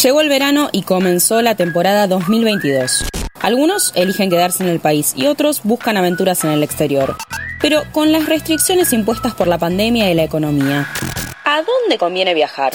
Llegó el verano y comenzó la temporada 2022. Algunos eligen quedarse en el país y otros buscan aventuras en el exterior. Pero con las restricciones impuestas por la pandemia y la economía, ¿a dónde conviene viajar?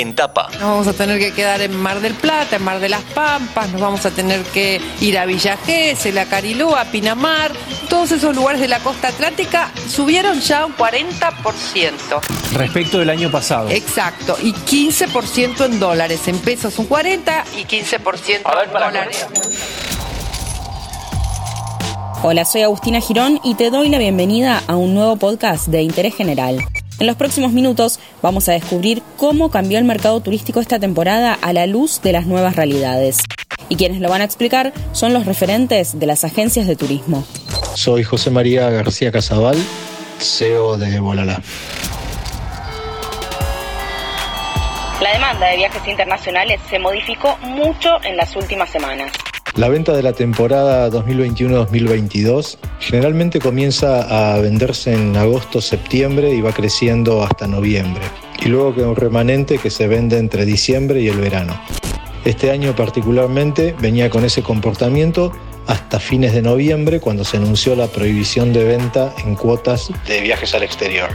En tapa. Nos vamos a tener que quedar en Mar del Plata, en Mar de las Pampas, nos vamos a tener que ir a Villa Gesell, a Cariló, a Pinamar. Todos esos lugares de la costa atlántica subieron ya un 40%. Respecto del año pasado. Exacto, y 15% en dólares, en pesos un 40 y 15% en dólares. Hola, soy Agustina Girón y te doy la bienvenida a un nuevo podcast de interés general. En los próximos minutos vamos a descubrir cómo cambió el mercado turístico esta temporada a la luz de las nuevas realidades. Y quienes lo van a explicar son los referentes de las agencias de turismo. Soy José María García Casabal, CEO de Volala. La demanda de viajes internacionales se modificó mucho en las últimas semanas. La venta de la temporada 2021-2022 generalmente comienza a venderse en agosto-septiembre y va creciendo hasta noviembre. Y luego queda un remanente que se vende entre diciembre y el verano. Este año particularmente venía con ese comportamiento hasta fines de noviembre cuando se anunció la prohibición de venta en cuotas de viajes al exterior.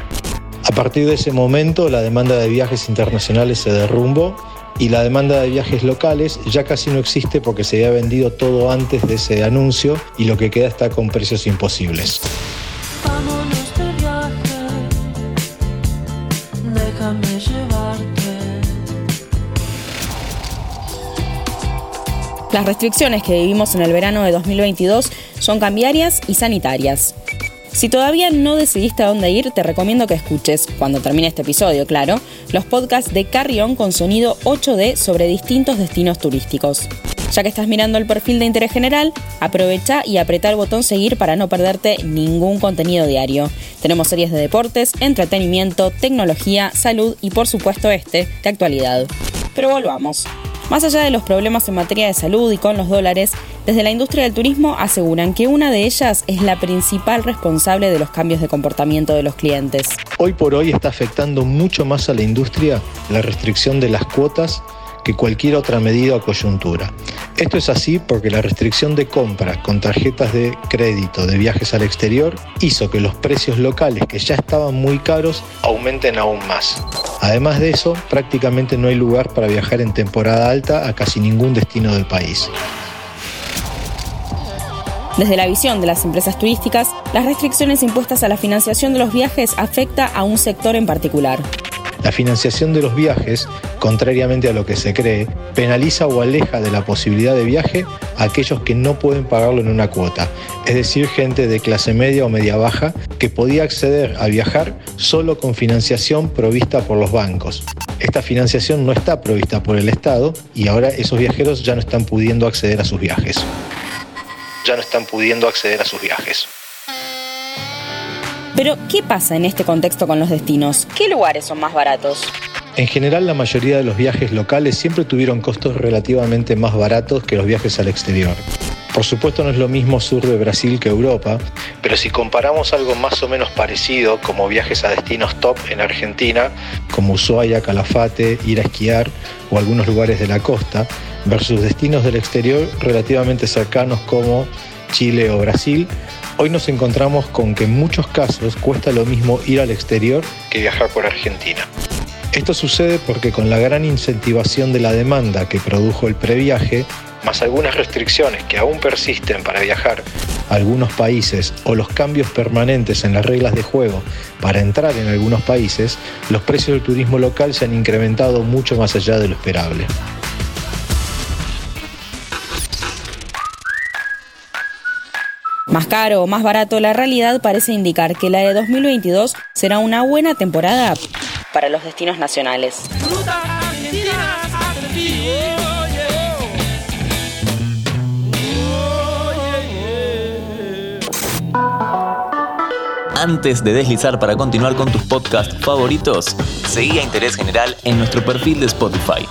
A partir de ese momento la demanda de viajes internacionales se derrumbó y la demanda de viajes locales ya casi no existe porque se había vendido todo antes de ese anuncio y lo que queda está con precios imposibles. Las restricciones que vivimos en el verano de 2022 son cambiarias y sanitarias. Si todavía no decidiste a dónde ir, te recomiendo que escuches, cuando termine este episodio, claro, los podcasts de Carrión con sonido 8D sobre distintos destinos turísticos. Ya que estás mirando el perfil de interés general, aprovecha y apreta el botón seguir para no perderte ningún contenido diario. Tenemos series de deportes, entretenimiento, tecnología, salud y por supuesto este, de actualidad. Pero volvamos. Más allá de los problemas en materia de salud y con los dólares, desde la industria del turismo aseguran que una de ellas es la principal responsable de los cambios de comportamiento de los clientes. Hoy por hoy está afectando mucho más a la industria la restricción de las cuotas que cualquier otra medida o coyuntura. Esto es así porque la restricción de compras con tarjetas de crédito de viajes al exterior hizo que los precios locales que ya estaban muy caros aumenten aún más. Además de eso, prácticamente no hay lugar para viajar en temporada alta a casi ningún destino del país. Desde la visión de las empresas turísticas, las restricciones impuestas a la financiación de los viajes afecta a un sector en particular, la financiación de los viajes, contrariamente a lo que se cree, penaliza o aleja de la posibilidad de viaje a aquellos que no pueden pagarlo en una cuota, es decir, gente de clase media o media baja que podía acceder a viajar solo con financiación provista por los bancos. Esta financiación no está provista por el Estado y ahora esos viajeros ya no están pudiendo acceder a sus viajes. Ya no están pudiendo acceder a sus viajes. Pero, ¿qué pasa en este contexto con los destinos? ¿Qué lugares son más baratos? En general, la mayoría de los viajes locales siempre tuvieron costos relativamente más baratos que los viajes al exterior. Por supuesto no es lo mismo sur de Brasil que Europa, pero si comparamos algo más o menos parecido, como viajes a destinos top en Argentina, como Ushuaia, Calafate, ir a esquiar o algunos lugares de la costa, versus destinos del exterior relativamente cercanos como Chile o Brasil, Hoy nos encontramos con que en muchos casos cuesta lo mismo ir al exterior que viajar por Argentina. Esto sucede porque con la gran incentivación de la demanda que produjo el previaje, más algunas restricciones que aún persisten para viajar a algunos países o los cambios permanentes en las reglas de juego para entrar en algunos países, los precios del turismo local se han incrementado mucho más allá de lo esperable. Más caro o más barato, la realidad parece indicar que la de 2022 será una buena temporada para los destinos nacionales. Antes de deslizar para continuar con tus podcasts favoritos, seguí a Interés General en nuestro perfil de Spotify.